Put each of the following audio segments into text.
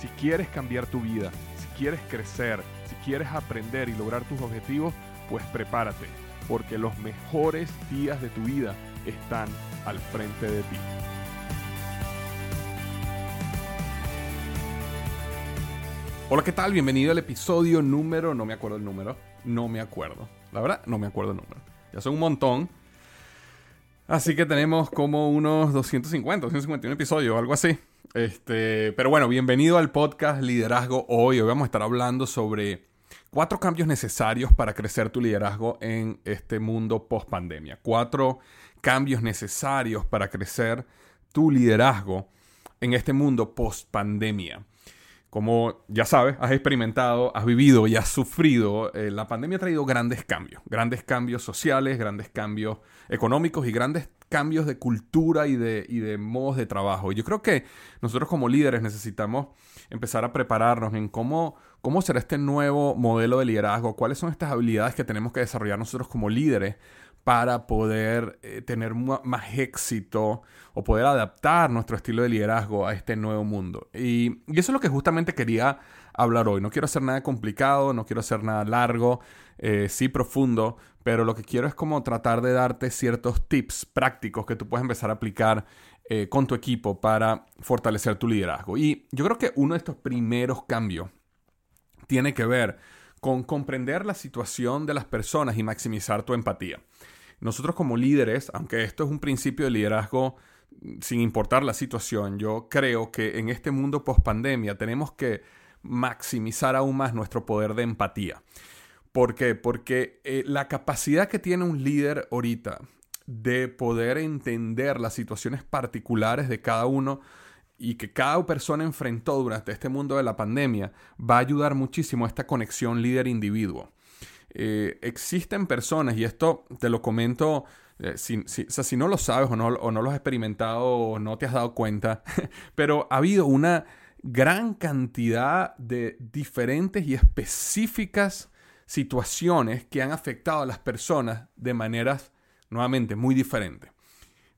Si quieres cambiar tu vida, si quieres crecer, si quieres aprender y lograr tus objetivos, pues prepárate, porque los mejores días de tu vida están al frente de ti. Hola, ¿qué tal? Bienvenido al episodio número, no me acuerdo el número, no me acuerdo. La verdad, no me acuerdo el número. Ya son un montón. Así que tenemos como unos 250, 251 episodios, algo así. Este, pero bueno, bienvenido al podcast Liderazgo Hoy. Hoy vamos a estar hablando sobre cuatro cambios necesarios para crecer tu liderazgo en este mundo post pandemia. Cuatro cambios necesarios para crecer tu liderazgo en este mundo post pandemia. Como ya sabes, has experimentado, has vivido y has sufrido, eh, la pandemia ha traído grandes cambios, grandes cambios sociales, grandes cambios económicos y grandes cambios de cultura y de, y de modos de trabajo. Y yo creo que nosotros como líderes necesitamos empezar a prepararnos en cómo, cómo será este nuevo modelo de liderazgo, cuáles son estas habilidades que tenemos que desarrollar nosotros como líderes para poder eh, tener más éxito o poder adaptar nuestro estilo de liderazgo a este nuevo mundo. Y, y, eso es lo que justamente quería hablar hoy. No quiero hacer nada complicado, no quiero hacer nada largo, eh, sí profundo, pero lo que quiero es como tratar de darte ciertos tips prácticos que tú puedes empezar a aplicar eh, con tu equipo para fortalecer tu liderazgo. Y yo creo que uno de estos primeros cambios tiene que ver con comprender la situación de las personas y maximizar tu empatía. Nosotros como líderes, aunque esto es un principio de liderazgo sin importar la situación, yo creo que en este mundo post pandemia tenemos que maximizar aún más nuestro poder de empatía. ¿Por qué? Porque eh, la capacidad que tiene un líder ahorita de poder entender las situaciones particulares de cada uno y que cada persona enfrentó durante este mundo de la pandemia va a ayudar muchísimo a esta conexión líder-individuo. Eh, existen personas, y esto te lo comento, eh, si, no lo sabes o no, o no lo has experimentado o no te has dado cuenta, pero ha habido una gran cantidad de diferentes y específicas situaciones que han afectado a las personas de maneras, nuevamente, muy diferentes.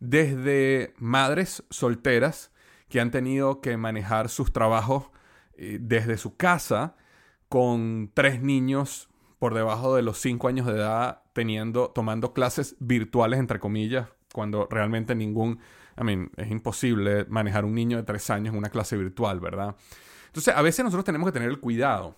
Desde madres solteras que han tenido que manejar sus trabajos eh, desde su casa con tres niños por debajo de los cinco años de edad teniendo, tomando clases virtuales, entre comillas, cuando realmente ningún I mean, es imposible manejar un niño de tres años en una clase virtual, ¿verdad? Entonces, a veces nosotros tenemos que tener el cuidado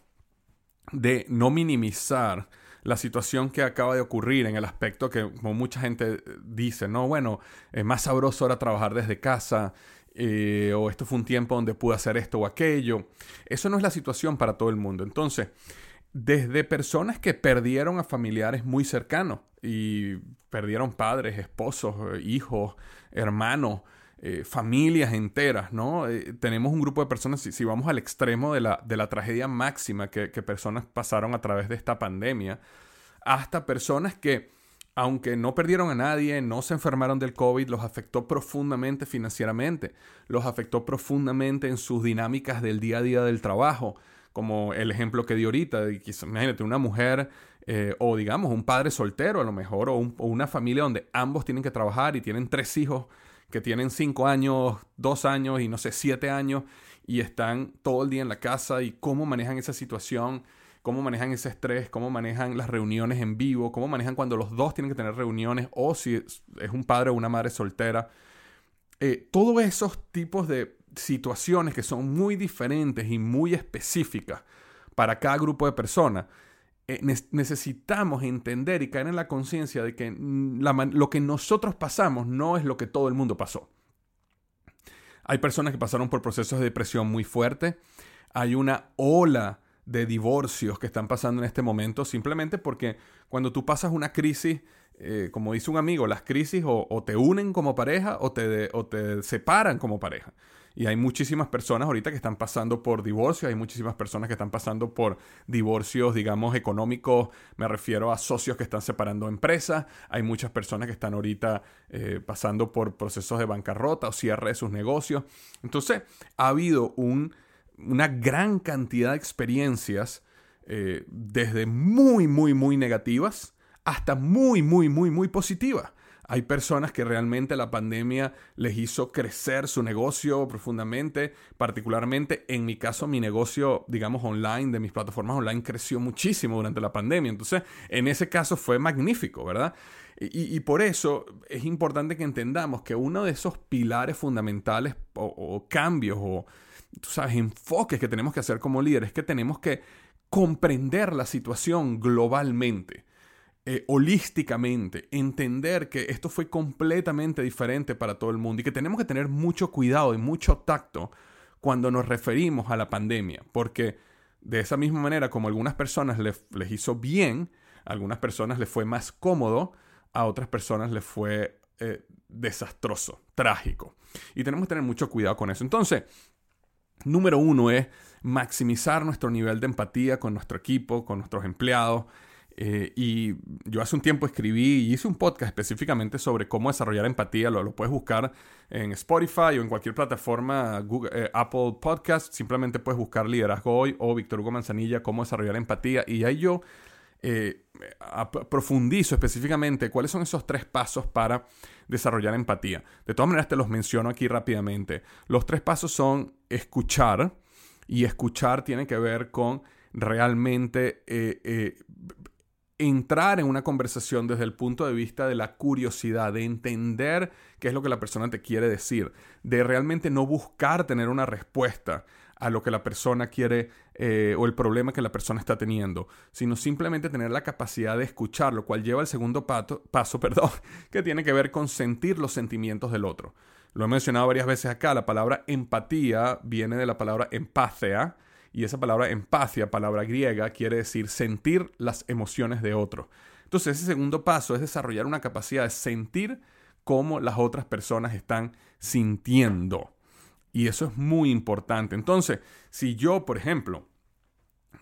de no minimizar la situación que acaba de ocurrir en el aspecto que, como mucha gente dice, no, bueno, es más sabroso ahora trabajar desde casa, eh, o esto fue un tiempo donde pude hacer esto o aquello. Eso no es la situación para todo el mundo. Entonces, desde personas que perdieron a familiares muy cercanos y perdieron padres, esposos, hijos, hermanos, eh, familias enteras, ¿no? Eh, tenemos un grupo de personas, si, vamos al extremo de la, de la tragedia máxima que, personas pasaron a través de esta pandemia, hasta personas que, aunque no perdieron a nadie, no se enfermaron del COVID, los afectó profundamente financieramente, los afectó profundamente en sus dinámicas del día a día del trabajo, como el ejemplo que di ahorita, imagínate una mujer eh, o digamos un padre soltero a lo mejor, o, una familia donde ambos tienen que trabajar y tienen tres hijos que tienen cinco años, dos años y no sé, siete años y están todo el día en la casa y cómo manejan esa situación, cómo manejan ese estrés, cómo manejan las reuniones en vivo, cómo manejan cuando los dos tienen que tener reuniones o si es, un padre o una madre soltera. Eh, todos esos tipos de situaciones que son muy diferentes y muy específicas para cada grupo de personas, eh, necesitamos entender y caer en la conciencia de que lo que nosotros pasamos no es lo que todo el mundo pasó. Hay personas que pasaron por procesos de depresión muy fuerte. Hay una ola de divorcios que están pasando en este momento simplemente porque cuando tú pasas una crisis, eh, como dice un amigo, las crisis o, te unen como pareja o te, o te separan como pareja. Y hay muchísimas personas ahorita que están pasando por divorcio, hay muchísimas personas que están pasando por divorcios, digamos, económicos, me refiero a socios que están separando empresas, hay muchas personas que están ahorita eh, pasando por procesos de bancarrota o cierre de sus negocios. Entonces, ha habido una gran cantidad de experiencias eh, desde muy, muy, muy negativas hasta muy, muy, muy, muy positivas. Hay personas que realmente la pandemia les hizo crecer su negocio profundamente, particularmente en mi caso mi negocio, digamos, online, de mis plataformas online creció muchísimo durante la pandemia. Entonces, en ese caso fue magnífico, ¿verdad? Y, por eso es importante que entendamos que uno de esos pilares fundamentales o, cambios o, sabes, enfoques que tenemos que hacer como líderes es que tenemos que comprender la situación globalmente. Eh, holísticamente, entender que esto fue completamente diferente para todo el mundo y que tenemos que tener mucho cuidado y mucho tacto cuando nos referimos a la pandemia, porque de esa misma manera como algunas personas les, hizo bien, a algunas personas les fue más cómodo, a otras personas les fue eh, desastroso, trágico. Y tenemos que tener mucho cuidado con eso. Entonces, número uno es maximizar nuestro nivel de empatía con nuestro equipo, con nuestros empleados, eh, y yo hace un tiempo escribí y hice un podcast específicamente sobre cómo desarrollar empatía. Lo, puedes buscar en Spotify o en cualquier plataforma, Google, eh, Apple Podcast. Simplemente puedes buscar Liderazgo Hoy o Víctor Hugo Manzanilla, cómo desarrollar empatía. Y ahí yo eh, profundizo específicamente cuáles son esos tres pasos para desarrollar empatía. De todas maneras, te los menciono aquí rápidamente. Los tres pasos son escuchar. Y escuchar tiene que ver con realmente entrar en una conversación desde el punto de vista de la curiosidad, de entender qué es lo que la persona te quiere decir, de realmente no buscar tener una respuesta a lo que la persona quiere eh, o el problema que la persona está teniendo, sino simplemente tener la capacidad de escuchar, lo cual lleva al segundo paso, perdón, que tiene que ver con sentir los sentimientos del otro. Lo he mencionado varias veces acá, la palabra empatía viene de la palabra empathea, y esa palabra empatia, palabra griega, quiere decir sentir las emociones de otro. Entonces ese segundo paso es desarrollar una capacidad de sentir cómo las otras personas están sintiendo. Y eso es muy importante. Entonces, si yo, por ejemplo,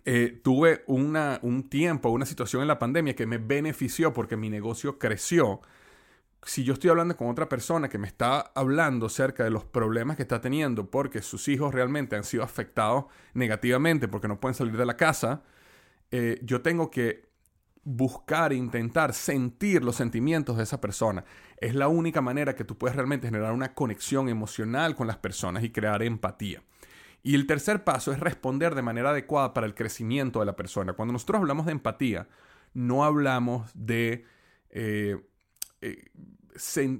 eh, tuve una, un tiempo, una situación en la pandemia que me benefició porque mi negocio creció, si yo estoy hablando con otra persona que me está hablando acerca de los problemas que está teniendo porque sus hijos realmente han sido afectados negativamente porque no pueden salir de la casa, eh, yo tengo que buscar intentar sentir los sentimientos de esa persona. Es la única manera que tú puedes realmente generar una conexión emocional con las personas y crear empatía. Y el tercer paso es responder de manera adecuada para el crecimiento de la persona. Cuando nosotros hablamos de empatía, no hablamos de... Eh, eh,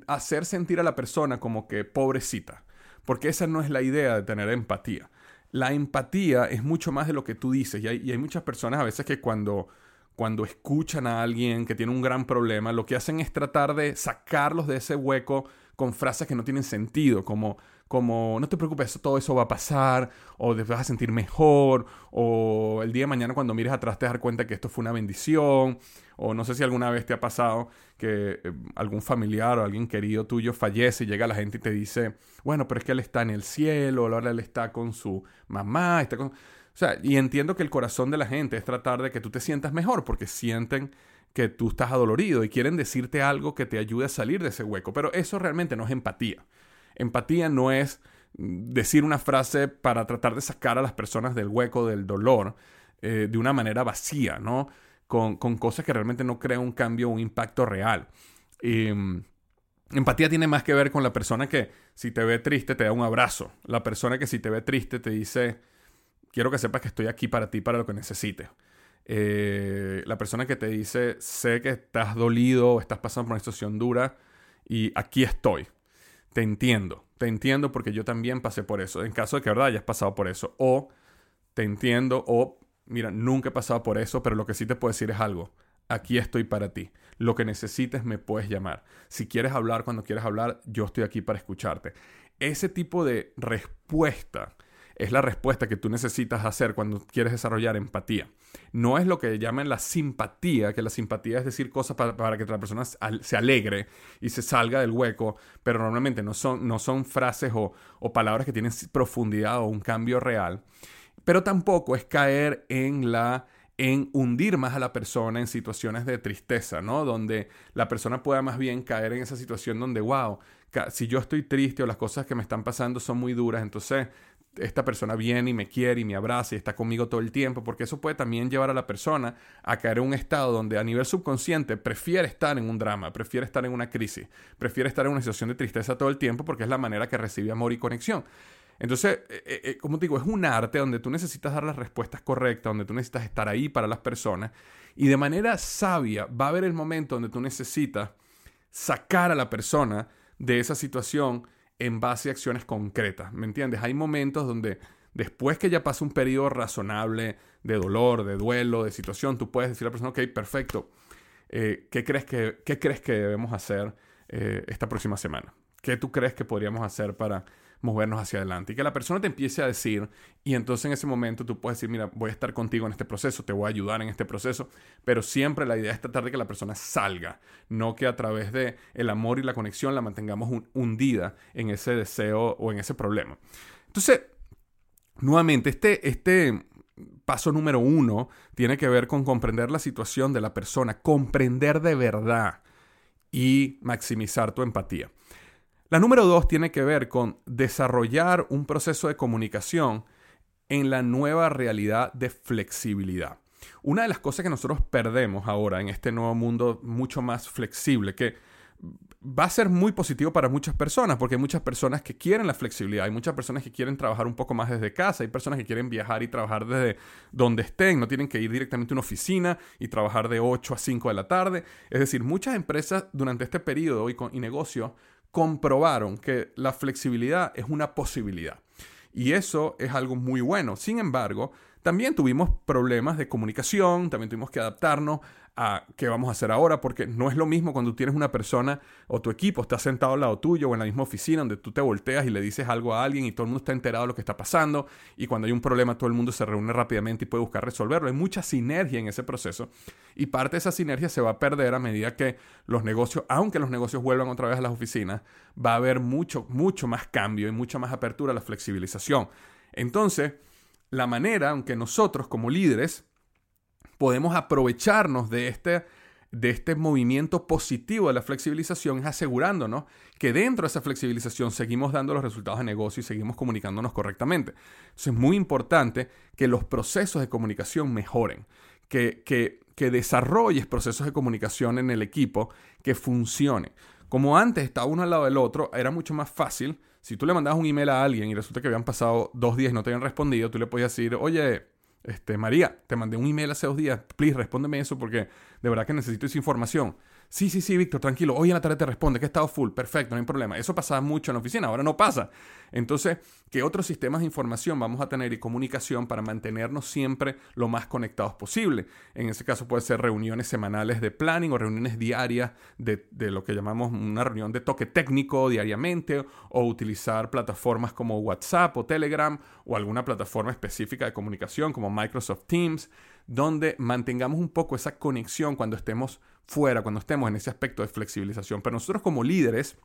hacer sentir a la persona como que pobrecita, porque esa no es la idea de tener empatía. La empatía es mucho más de lo que tú dices y hay, muchas personas a veces que cuando, cuando escuchan a alguien que tiene un gran problema, lo que hacen es tratar de sacarlos de ese hueco con frases que no tienen sentido, como como no te preocupes, todo eso va a pasar, o te vas a sentir mejor, o el día de mañana cuando mires atrás te das cuenta que esto fue una bendición, o no sé si alguna vez te ha pasado que eh, algún familiar o alguien querido tuyo fallece y llega la gente y te dice, bueno, pero es que él está en el cielo, ahora él está con su mamá, está. O sea, y entiendo que el corazón de la gente es tratar de que tú te sientas mejor porque sienten que tú estás adolorido y quieren decirte algo que te ayude a salir de ese hueco, pero eso realmente no es empatía. Empatía no es decir una frase para tratar de sacar a las personas del hueco del dolor eh, de una manera vacía, ¿no? Con, cosas que realmente no crean un cambio un impacto real. Em, empatía tiene más que ver con la persona que si te ve triste te da un abrazo. La persona que si te ve triste te dice, quiero que sepas que estoy aquí para ti, para lo que necesites. Eh, la persona que te dice, sé que estás dolido, estás pasando por una situación dura y aquí estoy te entiendo, te entiendo porque yo también pasé por eso, en caso de que verdad hayas pasado por eso, o te entiendo, o mira, nunca he pasado por eso, pero lo que sí te puedo decir es algo, aquí estoy para ti, lo que necesites me puedes llamar, si quieres hablar cuando quieres hablar, yo estoy aquí para escucharte. Ese tipo de respuesta es la respuesta que tú necesitas hacer cuando quieres desarrollar empatía. No es lo que llaman la simpatía, que la simpatía es decir cosas para, que la persona se alegre y se salga del hueco, pero normalmente no son, no son frases o, o palabras que tienen profundidad o un cambio real. Pero tampoco es caer en la en hundir más a la persona en situaciones de tristeza, ¿no? Donde la persona pueda más bien caer en esa situación donde, wow, si yo estoy triste o las cosas que me están pasando son muy duras, entonces esta persona viene y me quiere y me abraza y está conmigo todo el tiempo, porque eso puede también llevar a la persona a caer en un estado donde a nivel subconsciente prefiere estar en un drama, prefiere estar en una crisis, prefiere estar en una situación de tristeza todo el tiempo porque es la manera que recibe amor y conexión. Entonces, eh, eh, eh, como te digo, es un arte donde tú necesitas dar las respuestas correctas, donde tú necesitas estar ahí para las personas y de manera sabia va a haber el momento donde tú necesitas sacar a la persona de esa situación en base a acciones concretas, ¿me entiendes? Hay momentos donde después que ya pasa un periodo razonable de dolor, de duelo, de situación, tú puedes decir a la persona, ok, perfecto, ¿qué, crees que, ¿qué crees que debemos hacer esta próxima semana? ¿Qué tú crees que podríamos hacer para movernos hacia adelante. Y que la persona te empiece a decir, y entonces en ese momento tú puedes decir, mira, voy a estar contigo en este proceso, te voy a ayudar en este proceso, pero siempre la idea es tratar de que la persona salga, no que a través de el amor y la conexión la mantengamos hundida en ese deseo o en ese problema. Entonces, nuevamente, este, este paso número uno tiene que ver con comprender la situación de la persona, comprender de verdad y maximizar tu empatía. La número dos tiene que ver con desarrollar un proceso de comunicación en la nueva realidad de flexibilidad. Una de las cosas que nosotros perdemos ahora en este nuevo mundo mucho más flexible, que va a ser muy positivo para muchas personas, porque hay muchas personas que quieren la flexibilidad, hay muchas personas que quieren trabajar un poco más desde casa, hay personas que quieren viajar y trabajar desde donde estén, no tienen que ir directamente a una oficina y trabajar de 8 a 5 de la tarde. Es decir, muchas empresas durante este periodo y, y negocios comprobaron que la flexibilidad es una posibilidad. Y eso es algo muy bueno. Sin embargo, también tuvimos problemas de comunicación, también tuvimos que adaptarnos a qué vamos a hacer ahora, porque no es lo mismo cuando tienes una persona o tu equipo está sentado al lado tuyo o en la misma oficina donde tú te volteas y le dices algo a alguien y todo el mundo está enterado de lo que está pasando y cuando hay un problema todo el mundo se reúne rápidamente y puede buscar resolverlo. Hay mucha sinergia en ese proceso y parte de esa sinergia se va a perder a medida que los negocios, aunque los negocios vuelvan otra vez a las oficinas, va a haber mucho, mucho más cambio y mucha más apertura a la flexibilización. Entonces, la manera, aunque nosotros como líderes podemos aprovecharnos de este, de este movimiento positivo de la flexibilización es asegurándonos que dentro de esa flexibilización seguimos dando los resultados de negocio y seguimos comunicándonos correctamente. Es muy importante que los procesos de comunicación mejoren, que, que, que desarrolles procesos de comunicación en el equipo que funcionen. Como antes estaba uno al lado del otro, era mucho más fácil si tú le mandabas un email a alguien y resulta que habían pasado dos días y no te habían respondido, tú le podías decir, oye, este, María, te mandé un email hace dos días, please, respóndeme eso porque de verdad que necesito esa información. Sí, sí, sí, Víctor, tranquilo. Hoy en la tarde te responde que he estado full. Perfecto, no hay problema. Eso pasaba mucho en la oficina, ahora no pasa. Entonces, ¿qué otros sistemas de información vamos a tener y comunicación para mantenernos siempre lo más conectados posible? En ese caso puede ser reuniones semanales de planning o reuniones diarias de, de lo que llamamos una reunión de toque técnico diariamente o utilizar plataformas como WhatsApp o Telegram o alguna plataforma específica de comunicación como Microsoft Teams donde mantengamos un poco esa conexión cuando estemos fuera, cuando estemos en ese aspecto de flexibilización. Pero nosotros como líderes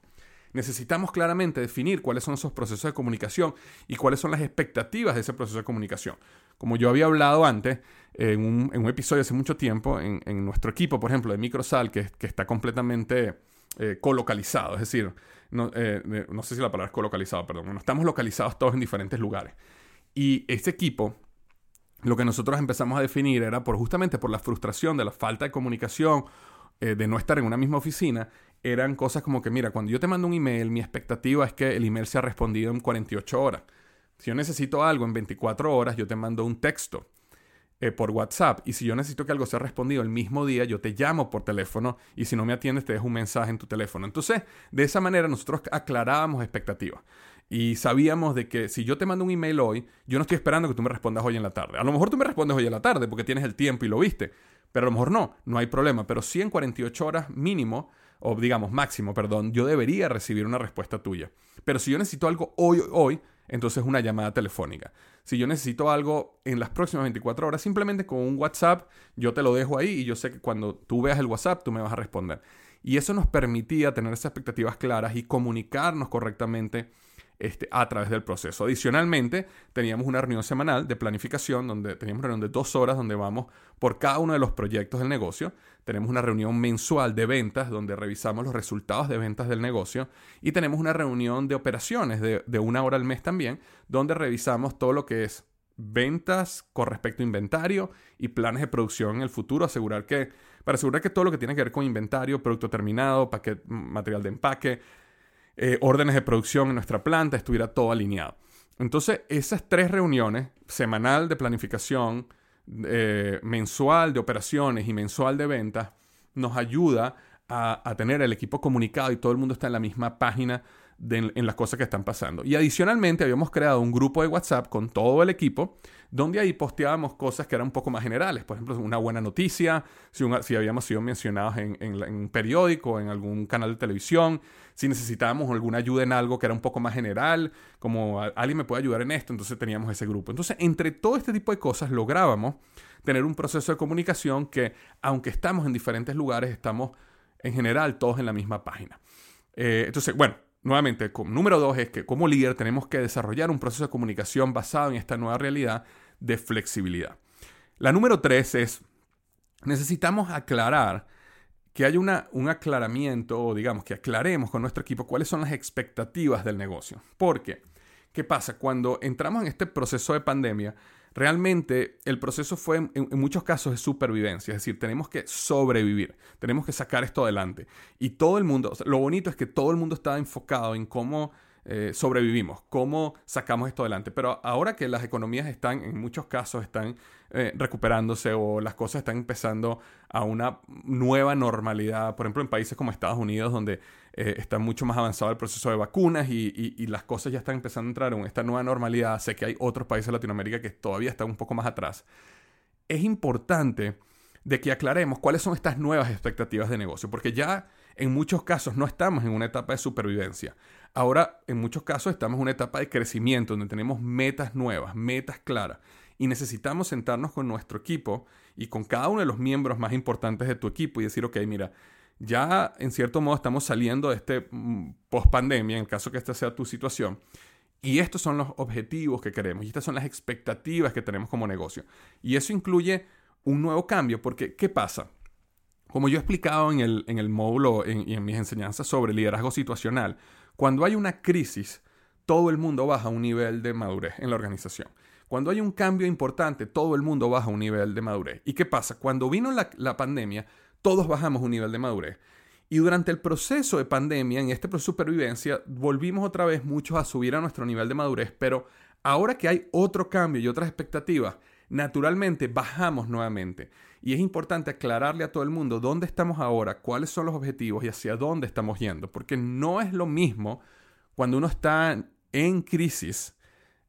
necesitamos claramente definir cuáles son esos procesos de comunicación y cuáles son las expectativas de ese proceso de comunicación. Como yo había hablado antes, en un, episodio hace mucho tiempo, en, nuestro equipo, por ejemplo, de Microsal, que, está completamente eh, colocalizado, es decir, no, eh, no, sé si la palabra es colocalizado, perdón, no estamos localizados todos en diferentes lugares. Y este equipo lo que nosotros empezamos a definir era por justamente por la frustración de la falta de comunicación, eh, de no estar en una misma oficina, eran cosas como que, mira, cuando yo te mando un email, mi expectativa es que el email sea respondido en 48 horas. Si yo necesito algo en 24 horas, yo te mando un texto eh, por WhatsApp. Y si yo necesito que algo sea respondido el mismo día, yo te llamo por teléfono. Y si no me atiendes, te dejo un mensaje en tu teléfono. Entonces, de esa manera nosotros aclarábamos expectativas. Y sabíamos de que si yo te mando un email hoy, yo no estoy esperando que tú me respondas hoy en la tarde. A lo mejor tú me respondes hoy en la tarde porque tienes el tiempo y lo viste. Pero a lo mejor no, no hay problema. Pero sí en 48 horas mínimo, o digamos máximo, perdón, yo debería recibir una respuesta tuya. Pero si yo necesito algo hoy, hoy, entonces una llamada telefónica. Si yo necesito algo en las próximas 24 horas, simplemente con un WhatsApp, yo te lo dejo ahí y yo sé que cuando tú veas el WhatsApp, tú me vas a responder. Y eso nos permitía tener esas expectativas claras y comunicarnos correctamente este, a través del proceso. Adicionalmente, teníamos una reunión semanal de planificación, donde teníamos una reunión de dos horas, donde vamos por cada uno de los proyectos del negocio. Tenemos una reunión mensual de ventas, donde revisamos los resultados de ventas del negocio. Y tenemos una reunión de operaciones de, de una hora al mes también, donde revisamos todo lo que es ventas con respecto a inventario y planes de producción en el futuro, asegurar que, para asegurar que todo lo que tiene que ver con inventario, producto terminado, paquete, material de empaque, eh, órdenes de producción en nuestra planta, estuviera todo alineado. Entonces, esas tres reuniones, semanal de planificación, eh, mensual de operaciones y mensual de ventas, nos ayuda a, a, tener el equipo comunicado y todo el mundo está en la misma página en las cosas que están pasando. Y adicionalmente habíamos creado un grupo de WhatsApp con todo el equipo, donde ahí posteábamos cosas que eran un poco más generales. Por ejemplo, una buena noticia, si, habíamos sido mencionados en, en, un periódico, en algún canal de televisión, si necesitábamos alguna ayuda en algo que era un poco más general, como alguien me puede ayudar en esto, entonces teníamos ese grupo. Entonces, entre todo este tipo de cosas lográbamos tener un proceso de comunicación que, aunque estamos en diferentes lugares, estamos en general todos en la misma página. Eh, entonces, bueno, Nuevamente, número dos es que como líder tenemos que desarrollar un proceso de comunicación basado en esta nueva realidad de flexibilidad. La número tres es, necesitamos aclarar que haya una, un aclaramiento, o digamos, que aclaremos con nuestro equipo cuáles son las expectativas del negocio. Porque, ¿qué pasa? Cuando entramos en este proceso de pandemia, Realmente el proceso fue en, muchos casos de supervivencia, es decir, tenemos que sobrevivir, tenemos que sacar esto adelante. Y todo el mundo, lo bonito es que todo el mundo estaba enfocado en cómo eh, sobrevivimos, cómo sacamos esto adelante. Pero ahora que las economías están, en muchos casos, están eh, recuperándose o las cosas están empezando a una nueva normalidad, por ejemplo, en países como Estados Unidos, donde eh, está mucho más avanzado el proceso de vacunas y, las cosas ya están empezando a entrar en esta nueva normalidad. Sé que hay otros países de Latinoamérica que todavía están un poco más atrás. Es importante de que aclaremos cuáles son estas nuevas expectativas de negocio, porque ya en muchos casos no estamos en una etapa de supervivencia. Ahora, en muchos casos, estamos en una etapa de crecimiento donde tenemos metas nuevas, metas claras. Y necesitamos sentarnos con nuestro equipo y con cada uno de los miembros más importantes de tu equipo y decir, ok, mira, ya en cierto modo estamos saliendo de este mm, post pandemia, en caso que esta sea tu situación. Y estos son los objetivos que queremos y estas son las expectativas que tenemos como negocio. Y eso incluye un nuevo cambio, porque ¿qué pasa? Como yo he explicado en el, en el módulo y en mis enseñanzas sobre liderazgo situacional, cuando hay una crisis, todo el mundo baja un nivel de madurez en la organización. Cuando hay un cambio importante, todo el mundo baja un nivel de madurez. ¿Y qué pasa? Cuando vino la, pandemia, todos bajamos un nivel de madurez. Y durante el proceso de pandemia, en este proceso de supervivencia, volvimos otra vez muchos a subir a nuestro nivel de madurez, pero ahora que hay otro cambio y otras expectativas, naturalmente bajamos nuevamente. Y es importante aclararle a todo el mundo dónde estamos ahora, cuáles son los objetivos y hacia dónde estamos yendo. Porque no es lo mismo cuando uno está en crisis,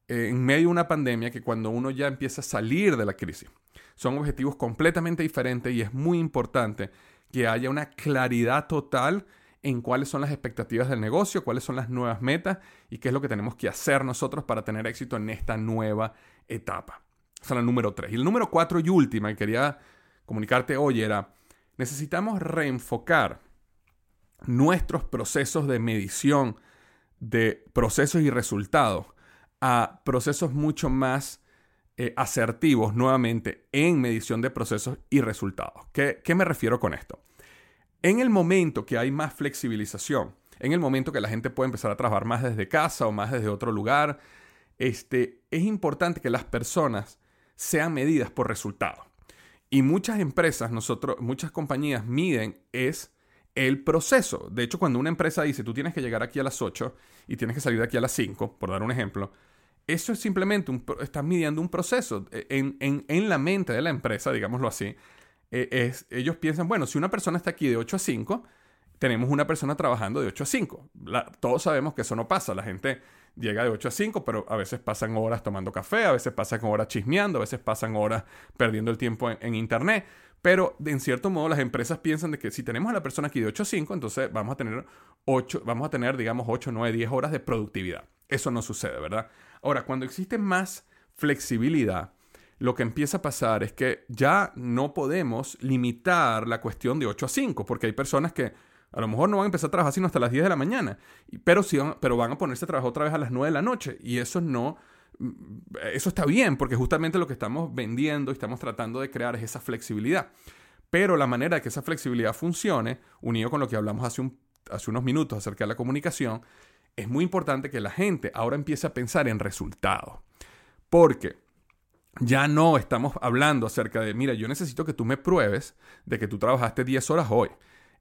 en medio de una pandemia, que cuando uno ya empieza a salir de la crisis. Son objetivos completamente diferentes y es muy importante que haya una claridad total en cuáles son las expectativas del negocio, cuáles son las nuevas metas y qué es lo que tenemos que hacer nosotros para tener éxito en esta nueva etapa. Esa es la número 3. Y el número 4 y última, y quería comunicarte hoy, era, necesitamos reenfocar nuestros procesos de medición de procesos y resultados a procesos mucho más eh, asertivos nuevamente en medición de procesos y resultados. ¿Qué, ¿Qué me refiero con esto? En el momento que hay más flexibilización, en el momento que la gente puede empezar a trabajar más desde casa o más desde otro lugar, este, es importante que las personas sean medidas por resultados. Y muchas empresas, nosotros, muchas compañías miden es el proceso. De hecho, cuando una empresa dice, tú tienes que llegar aquí a las 8 y tienes que salir de aquí a las 5, por dar un ejemplo, eso es simplemente, un, estás midiendo un proceso. E, en, la mente de la empresa, digámoslo así, e, es, ellos piensan, bueno, si una persona está aquí de 8 a 5, tenemos una persona trabajando de 8 a 5. todos sabemos que eso no pasa. La gente llega de 8 a 5, pero a veces pasan horas tomando café, a veces pasan horas chismeando, a veces pasan horas perdiendo el tiempo en, Internet. Pero en cierto modo las empresas piensan de que si tenemos a la persona aquí de 8 a 5, entonces vamos a tener 8, vamos a tener digamos 8, 9, 10 horas de productividad. Eso no sucede, ¿verdad? Ahora, cuando existe más flexibilidad, lo que empieza a pasar es que ya no podemos limitar la cuestión de 8 a 5, porque hay personas que a lo mejor no van a empezar a trabajar sino hasta las 10 de la mañana, pero, sí van, pero van a ponerse a trabajar otra vez a las 9 de la noche. Y eso no, mm, eso está bien, porque justamente lo que estamos vendiendo y estamos tratando de crear es esa flexibilidad. Pero la manera de que esa flexibilidad funcione, unido con lo que hablamos hace, un, hace unos minutos acerca de la comunicación, es muy importante que la gente ahora empiece a pensar en resultados. Porque ya no estamos hablando acerca de, mira, yo necesito que tú me pruebes de que tú trabajaste 10 horas hoy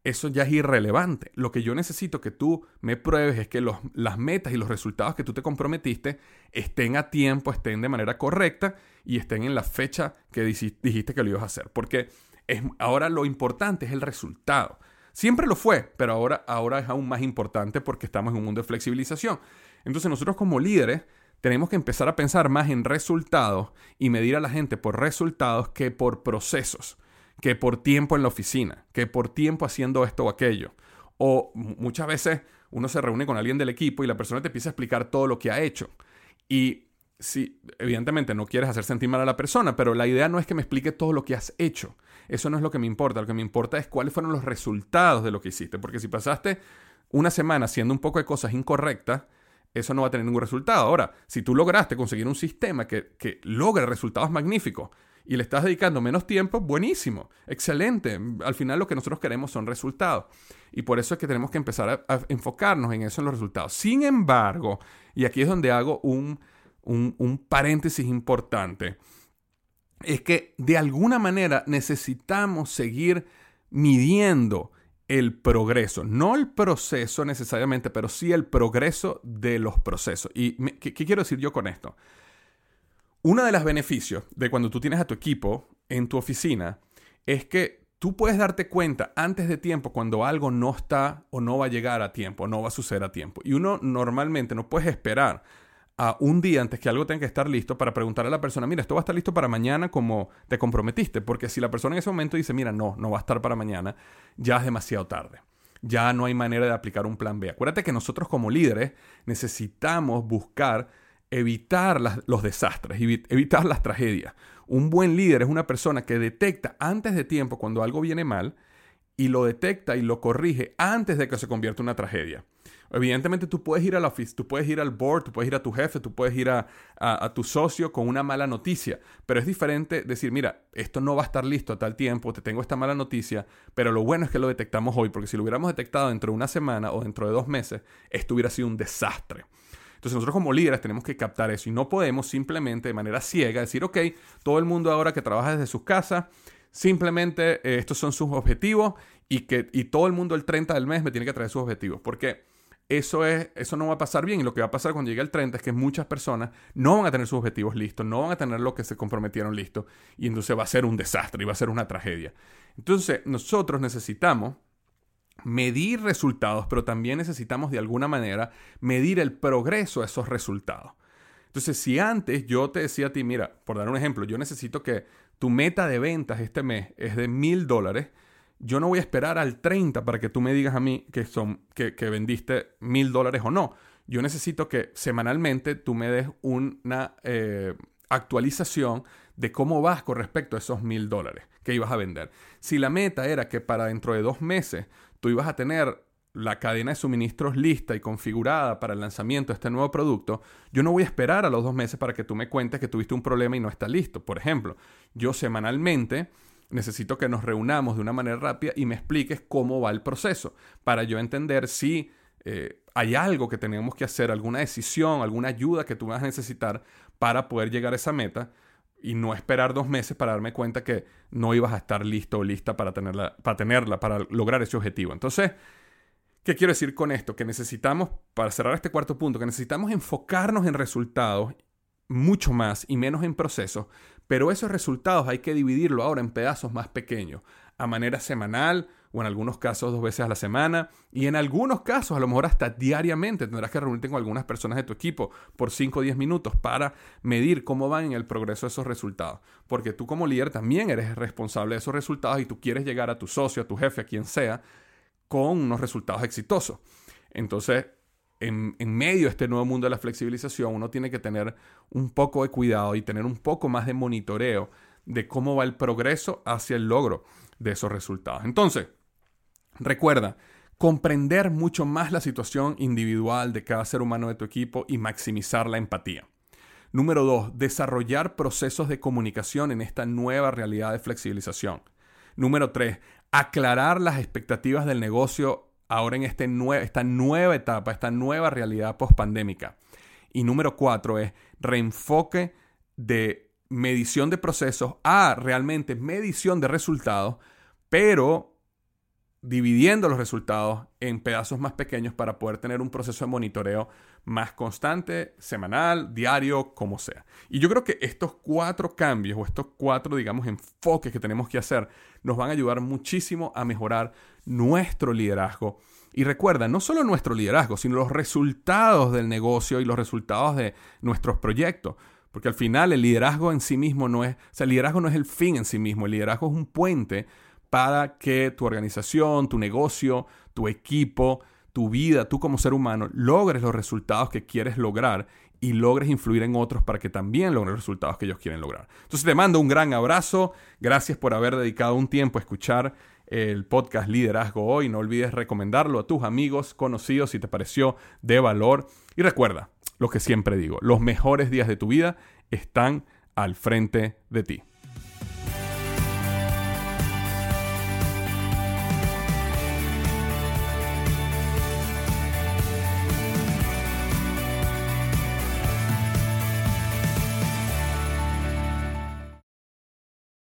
eso ya es irrelevante. Lo que yo necesito que tú me pruebes es que las metas y los resultados que tú te comprometiste estén a tiempo, estén de manera correcta y estén en la fecha que dijiste que lo ibas a hacer. Porque es, ahora lo importante es el resultado. Siempre lo fue, pero ahora, ahora es aún más importante porque estamos en un mundo de flexibilización. Entonces nosotros como líderes tenemos que empezar a pensar más en resultados y medir a la gente por resultados que por procesos que por tiempo en la oficina, que por tiempo haciendo esto o aquello. O muchas veces uno se reúne con alguien del equipo y la persona te empieza a explicar todo lo que ha hecho. Y si, evidentemente no quieres hacer sentir mal a la persona, pero la idea no es que me explique todo lo que has hecho. Eso no es lo que me importa. Lo que me importa es cuáles fueron los resultados de lo que hiciste. Porque si pasaste una semana haciendo un poco de cosas incorrectas, eso no va a tener ningún resultado. Ahora, si tú lograste conseguir un sistema que, que logre resultados magníficos y le estás dedicando menos tiempo, buenísimo, excelente. Al final lo que nosotros queremos son resultados. Y por eso es que tenemos que empezar a, enfocarnos en eso, en los resultados. Sin embargo, y aquí es donde hago un, un paréntesis importante, es que de alguna manera necesitamos seguir midiendo el progreso, no el proceso necesariamente, pero sí el progreso de los procesos. ¿Y qué, quiero decir yo con esto? Uno de los beneficios de cuando tú tienes a tu equipo en tu oficina es que tú puedes darte cuenta antes de tiempo cuando algo no está o no va a llegar a tiempo, no va a suceder a tiempo. Y uno normalmente no puedes esperar a un día antes que algo tenga que estar listo para preguntarle a la persona, mira, esto va a estar listo para mañana como te comprometiste, porque si la persona en ese momento dice, mira, no, no va a estar para mañana, ya es demasiado tarde. Ya no hay manera de aplicar un plan B. Acuérdate que nosotros como líderes necesitamos buscar evitar los desastres, evitar las tragedias. Un buen líder es una persona que detecta antes de tiempo cuando algo viene mal y lo detecta y lo corrige antes de que se convierta en una tragedia. Evidentemente tú puedes ir al office, tú puedes ir al board, tú puedes ir a tu jefe, tú puedes ir a, a, tu socio con una mala noticia, pero es diferente decir, mira, esto no va a estar listo a tal tiempo, te tengo esta mala noticia, pero lo bueno es que lo detectamos hoy, porque si lo hubiéramos detectado dentro de una semana o dentro de dos meses, esto hubiera sido un desastre. Entonces nosotros como líderes tenemos que captar eso y no podemos simplemente de manera ciega decir, ok, todo el mundo ahora que trabaja desde sus casas, simplemente eh, estos son sus objetivos y que y todo el mundo el 30 del mes me tiene que traer sus objetivos. Porque eso, es, eso no va a pasar bien y lo que va a pasar cuando llegue el 30 es que muchas personas no van a tener sus objetivos listos, no van a tener lo que se comprometieron listo y entonces va a ser un desastre y va a ser una tragedia. Entonces nosotros necesitamos medir resultados, pero también necesitamos de alguna manera medir el progreso de esos resultados. Entonces, si antes yo te decía a ti, mira, por dar un ejemplo, yo necesito que tu meta de ventas este mes es de mil dólares, yo no voy a esperar al 30 para que tú me digas a mí que, son, que, vendiste mil dólares o no. Yo necesito que semanalmente tú me des una eh, actualización de cómo vas con respecto a esos mil dólares que ibas a vender. Si la meta era que para dentro de dos meses tú ibas a tener la cadena de suministros lista y configurada para el lanzamiento de este nuevo producto, yo no voy a esperar a los dos meses para que tú me cuentes que tuviste un problema y no está listo. Por ejemplo, yo semanalmente necesito que nos reunamos de una manera rápida y me expliques cómo va el proceso para yo entender si eh, hay algo que tenemos que hacer, alguna decisión, alguna ayuda que tú vas a necesitar para poder llegar a esa meta y no esperar dos meses para darme cuenta que no ibas a estar listo o lista para tenerla, para tenerla, para lograr ese objetivo. Entonces, ¿qué quiero decir con esto? Que necesitamos, para cerrar este cuarto punto, que necesitamos enfocarnos en resultados mucho más y menos en procesos, pero esos resultados hay que dividirlo ahora en pedazos más pequeños, a manera semanal o en algunos casos dos veces a la semana y en algunos casos a lo mejor hasta diariamente tendrás que reunirte con algunas personas de tu equipo por 5 o 10 minutos para medir cómo van en el progreso de esos resultados. Porque tú como líder también eres responsable de esos resultados y tú quieres llegar a tu socio, a tu jefe, a quien sea, con unos resultados exitosos. Entonces, en, medio de este nuevo mundo de la flexibilización, uno tiene que tener un poco de cuidado y tener un poco más de monitoreo de cómo va el progreso hacia el logro de esos resultados. Entonces, recuerda, comprender mucho más la situación individual de cada ser humano de tu equipo y maximizar la empatía. Número dos, desarrollar procesos de comunicación en esta nueva realidad de flexibilización. Número tres, aclarar las expectativas del negocio ahora en este esta nueva etapa, esta nueva realidad post-pandémica. Y número cuatro es reenfoque de medición de procesos a realmente medición de resultados, pero dividiendo los resultados en pedazos más pequeños para poder tener un proceso de monitoreo más constante, semanal, diario, como sea. Y yo creo que estos cuatro cambios o estos cuatro, digamos, enfoques que tenemos que hacer nos van a ayudar muchísimo a mejorar nuestro liderazgo. Y recuerda, no solo nuestro liderazgo, sino los resultados del negocio y los resultados de nuestros proyectos. Porque al final el liderazgo en sí mismo no es, o sea, el liderazgo no es el fin en sí mismo, el liderazgo es un puente para que tu organización, tu negocio, tu equipo, tu vida, tú como ser humano, logres los resultados que quieres lograr y logres influir en otros para que también logren los resultados que ellos quieren lograr. Entonces te mando un gran abrazo, gracias por haber dedicado un tiempo a escuchar el podcast Liderazgo Hoy, no olvides recomendarlo a tus amigos, conocidos si te pareció de valor y recuerda lo que siempre digo, los mejores días de tu vida están al frente de ti.